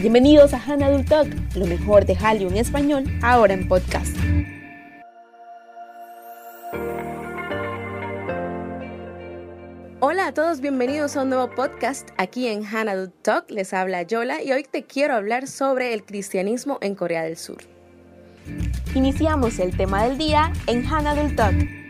Bienvenidos a Hannah Talk, lo mejor de Hallyu en español, ahora en podcast. Hola a todos, bienvenidos a un nuevo podcast aquí en Hannah Talk. Les habla Yola y hoy te quiero hablar sobre el cristianismo en Corea del Sur. Iniciamos el tema del día en Hannah Talk.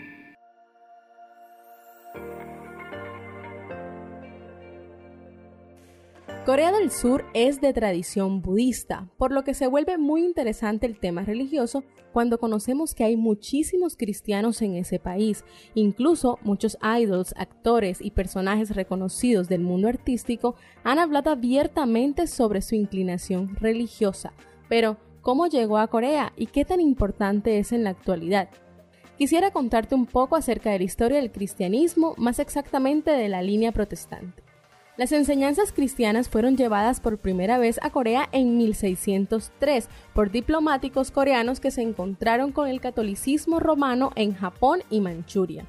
Corea del Sur es de tradición budista, por lo que se vuelve muy interesante el tema religioso cuando conocemos que hay muchísimos cristianos en ese país. Incluso muchos idols, actores y personajes reconocidos del mundo artístico han hablado abiertamente sobre su inclinación religiosa. Pero, ¿cómo llegó a Corea y qué tan importante es en la actualidad? Quisiera contarte un poco acerca de la historia del cristianismo, más exactamente de la línea protestante. Las enseñanzas cristianas fueron llevadas por primera vez a Corea en 1603 por diplomáticos coreanos que se encontraron con el catolicismo romano en Japón y Manchuria.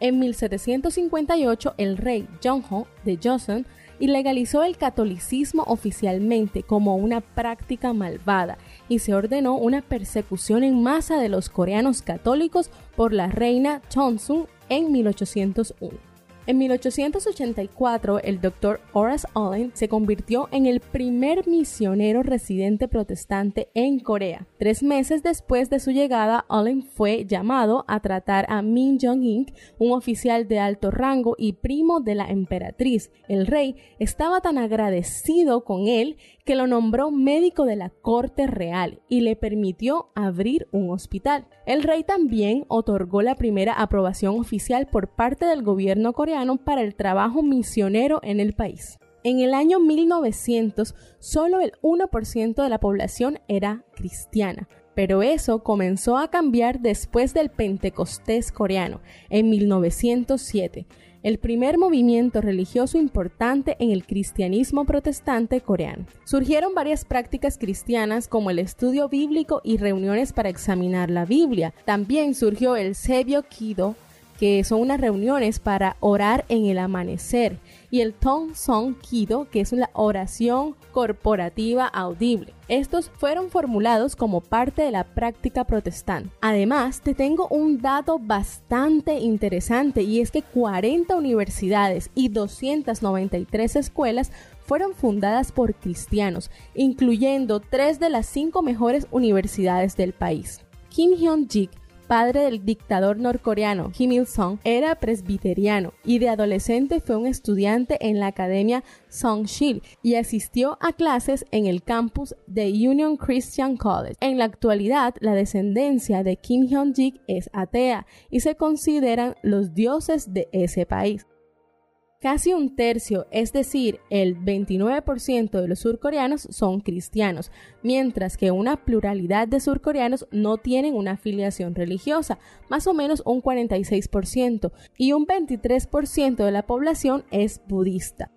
En 1758 el rey Jongho de Joseon ilegalizó el catolicismo oficialmente como una práctica malvada y se ordenó una persecución en masa de los coreanos católicos por la reina Chonsun en 1801. En 1884, el doctor Horace Allen se convirtió en el primer misionero residente protestante en Corea. Tres meses después de su llegada, Allen fue llamado a tratar a Min Jong-il, un oficial de alto rango y primo de la emperatriz. El rey estaba tan agradecido con él que lo nombró médico de la corte real y le permitió abrir un hospital. El rey también otorgó la primera aprobación oficial por parte del gobierno coreano para el trabajo misionero en el país. En el año 1900, solo el 1% de la población era cristiana, pero eso comenzó a cambiar después del Pentecostés coreano, en 1907 el primer movimiento religioso importante en el cristianismo protestante coreano. Surgieron varias prácticas cristianas como el estudio bíblico y reuniones para examinar la Biblia. También surgió el Sebio Kido, que son unas reuniones para orar en el amanecer, y el Tong Song Kido, que es una oración corporativa audible. Estos fueron formulados como parte de la práctica protestante. Además, te tengo un dato bastante interesante y es que 40 universidades y 293 escuelas fueron fundadas por cristianos, incluyendo tres de las cinco mejores universidades del país. Kim Hyun-jik padre del dictador norcoreano Kim Il-sung, era presbiteriano y de adolescente fue un estudiante en la Academia Songshil y asistió a clases en el campus de Union Christian College. En la actualidad, la descendencia de Kim Hyun-jik es atea y se consideran los dioses de ese país. Casi un tercio, es decir, el 29% de los surcoreanos son cristianos, mientras que una pluralidad de surcoreanos no tienen una afiliación religiosa, más o menos un 46%, y un 23% de la población es budista.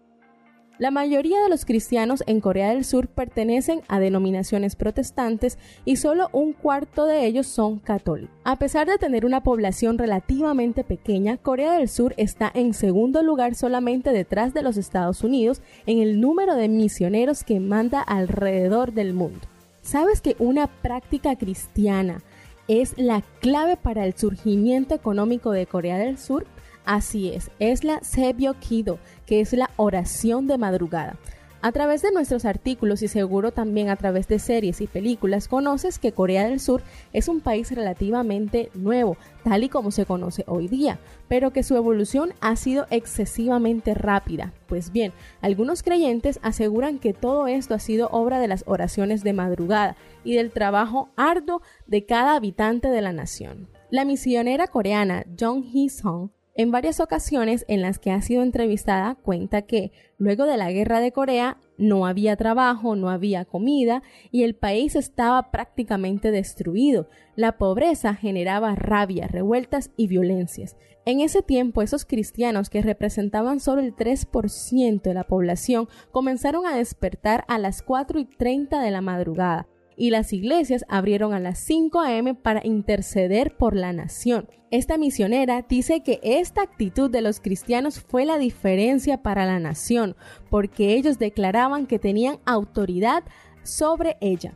La mayoría de los cristianos en Corea del Sur pertenecen a denominaciones protestantes y solo un cuarto de ellos son católicos. A pesar de tener una población relativamente pequeña, Corea del Sur está en segundo lugar solamente detrás de los Estados Unidos en el número de misioneros que manda alrededor del mundo. ¿Sabes que una práctica cristiana es la clave para el surgimiento económico de Corea del Sur? Así es, es la Sebio Kido, que es la oración de madrugada. A través de nuestros artículos y seguro también a través de series y películas conoces que Corea del Sur es un país relativamente nuevo, tal y como se conoce hoy día, pero que su evolución ha sido excesivamente rápida. Pues bien, algunos creyentes aseguran que todo esto ha sido obra de las oraciones de madrugada y del trabajo arduo de cada habitante de la nación. La misionera coreana Jong Hee-sung en varias ocasiones en las que ha sido entrevistada cuenta que luego de la guerra de Corea no había trabajo, no había comida y el país estaba prácticamente destruido. La pobreza generaba rabia, revueltas y violencias. En ese tiempo esos cristianos que representaban solo el 3% de la población comenzaron a despertar a las 4 y 30 de la madrugada y las iglesias abrieron a las 5 a.m. para interceder por la nación. Esta misionera dice que esta actitud de los cristianos fue la diferencia para la nación, porque ellos declaraban que tenían autoridad sobre ella.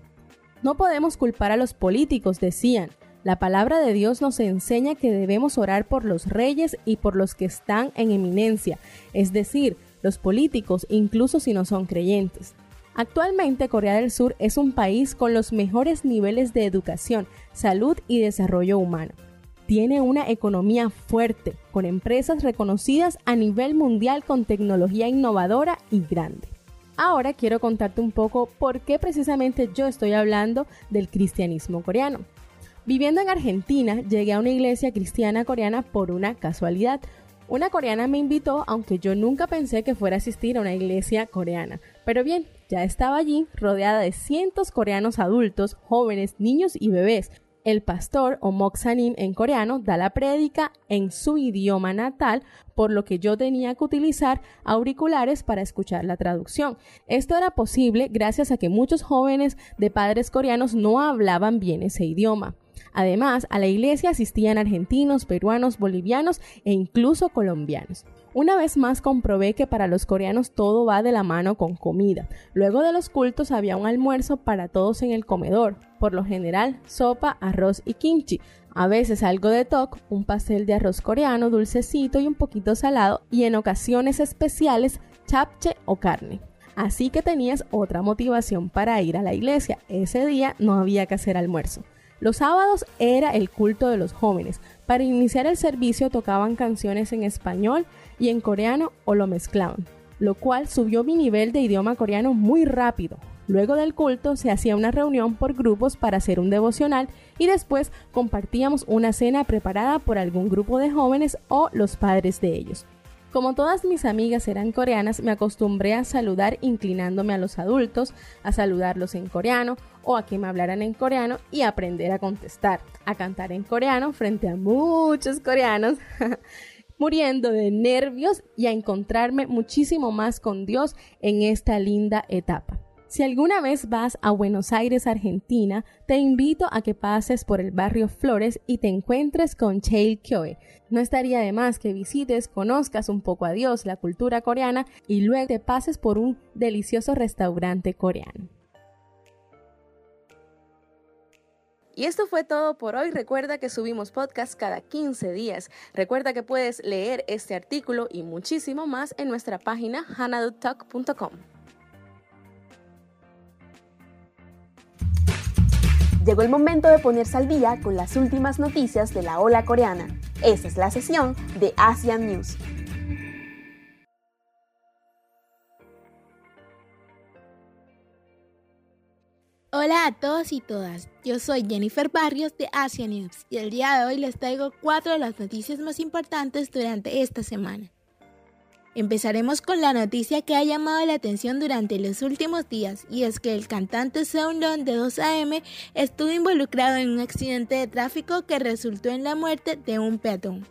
No podemos culpar a los políticos, decían. La palabra de Dios nos enseña que debemos orar por los reyes y por los que están en eminencia, es decir, los políticos, incluso si no son creyentes. Actualmente Corea del Sur es un país con los mejores niveles de educación, salud y desarrollo humano. Tiene una economía fuerte, con empresas reconocidas a nivel mundial con tecnología innovadora y grande. Ahora quiero contarte un poco por qué precisamente yo estoy hablando del cristianismo coreano. Viviendo en Argentina, llegué a una iglesia cristiana coreana por una casualidad. Una coreana me invitó, aunque yo nunca pensé que fuera a asistir a una iglesia coreana. Pero bien, ya estaba allí, rodeada de cientos coreanos adultos, jóvenes, niños y bebés. El pastor o Moksanim en coreano da la prédica en su idioma natal, por lo que yo tenía que utilizar auriculares para escuchar la traducción. Esto era posible gracias a que muchos jóvenes de padres coreanos no hablaban bien ese idioma. Además, a la iglesia asistían argentinos, peruanos, bolivianos e incluso colombianos. Una vez más comprobé que para los coreanos todo va de la mano con comida. Luego de los cultos había un almuerzo para todos en el comedor, por lo general sopa, arroz y kimchi. A veces algo de tok, un pastel de arroz coreano dulcecito y un poquito salado, y en ocasiones especiales chapche o carne. Así que tenías otra motivación para ir a la iglesia. Ese día no había que hacer almuerzo. Los sábados era el culto de los jóvenes. Para iniciar el servicio tocaban canciones en español y en coreano o lo mezclaban, lo cual subió mi nivel de idioma coreano muy rápido. Luego del culto se hacía una reunión por grupos para hacer un devocional y después compartíamos una cena preparada por algún grupo de jóvenes o los padres de ellos. Como todas mis amigas eran coreanas, me acostumbré a saludar inclinándome a los adultos, a saludarlos en coreano o a que me hablaran en coreano y aprender a contestar, a cantar en coreano frente a muchos coreanos, muriendo de nervios y a encontrarme muchísimo más con Dios en esta linda etapa. Si alguna vez vas a Buenos Aires, Argentina, te invito a que pases por el barrio Flores y te encuentres con Cheil Kyoe. No estaría de más que visites, conozcas un poco a Dios, la cultura coreana y luego te pases por un delicioso restaurante coreano. Y esto fue todo por hoy. Recuerda que subimos podcast cada 15 días. Recuerda que puedes leer este artículo y muchísimo más en nuestra página hanadutalk.com. Llegó el momento de ponerse al día con las últimas noticias de la ola coreana. Esta es la sesión de Asian News. Hola a todos y todas, yo soy Jennifer Barrios de Asian News y el día de hoy les traigo cuatro de las noticias más importantes durante esta semana. Empezaremos con la noticia que ha llamado la atención durante los últimos días y es que el cantante Seunlon de 2AM estuvo involucrado en un accidente de tráfico que resultó en la muerte de un peatón.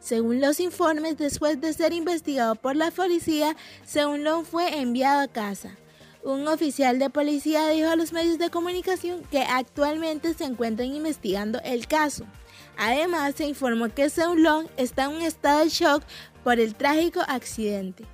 Según los informes, después de ser investigado por la policía, Seunlon fue enviado a casa. Un oficial de policía dijo a los medios de comunicación que actualmente se encuentran investigando el caso. Además, se informó que Seunlong está en un estado de shock por el trágico accidente.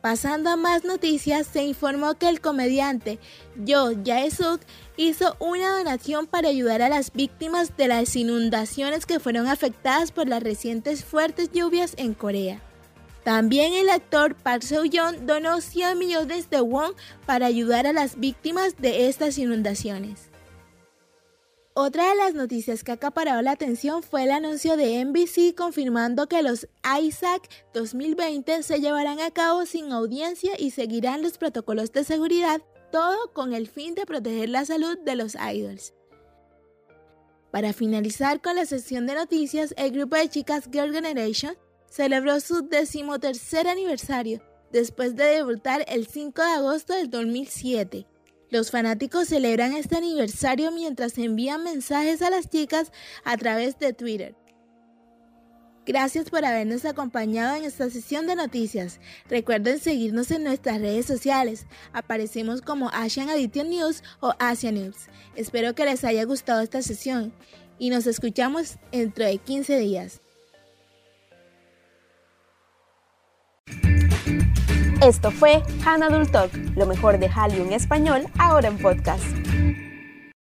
Pasando a más noticias, se informó que el comediante Jo Jae-suk hizo una donación para ayudar a las víctimas de las inundaciones que fueron afectadas por las recientes fuertes lluvias en Corea. También el actor Park Seo-yoon donó 100 millones de won para ayudar a las víctimas de estas inundaciones. Otra de las noticias que ha acaparado la atención fue el anuncio de NBC confirmando que los ISAC 2020 se llevarán a cabo sin audiencia y seguirán los protocolos de seguridad, todo con el fin de proteger la salud de los idols. Para finalizar con la sección de noticias, el grupo de chicas Girl Generation celebró su decimotercer aniversario después de debutar el 5 de agosto del 2007 los fanáticos celebran este aniversario mientras envían mensajes a las chicas a través de Twitter. Gracias por habernos acompañado en esta sesión de noticias. Recuerden seguirnos en nuestras redes sociales. Aparecemos como Asian Addition News o Asia News. Espero que les haya gustado esta sesión y nos escuchamos dentro de 15 días. Esto fue Hanadul Talk, lo mejor de Hallyu en español, ahora en podcast.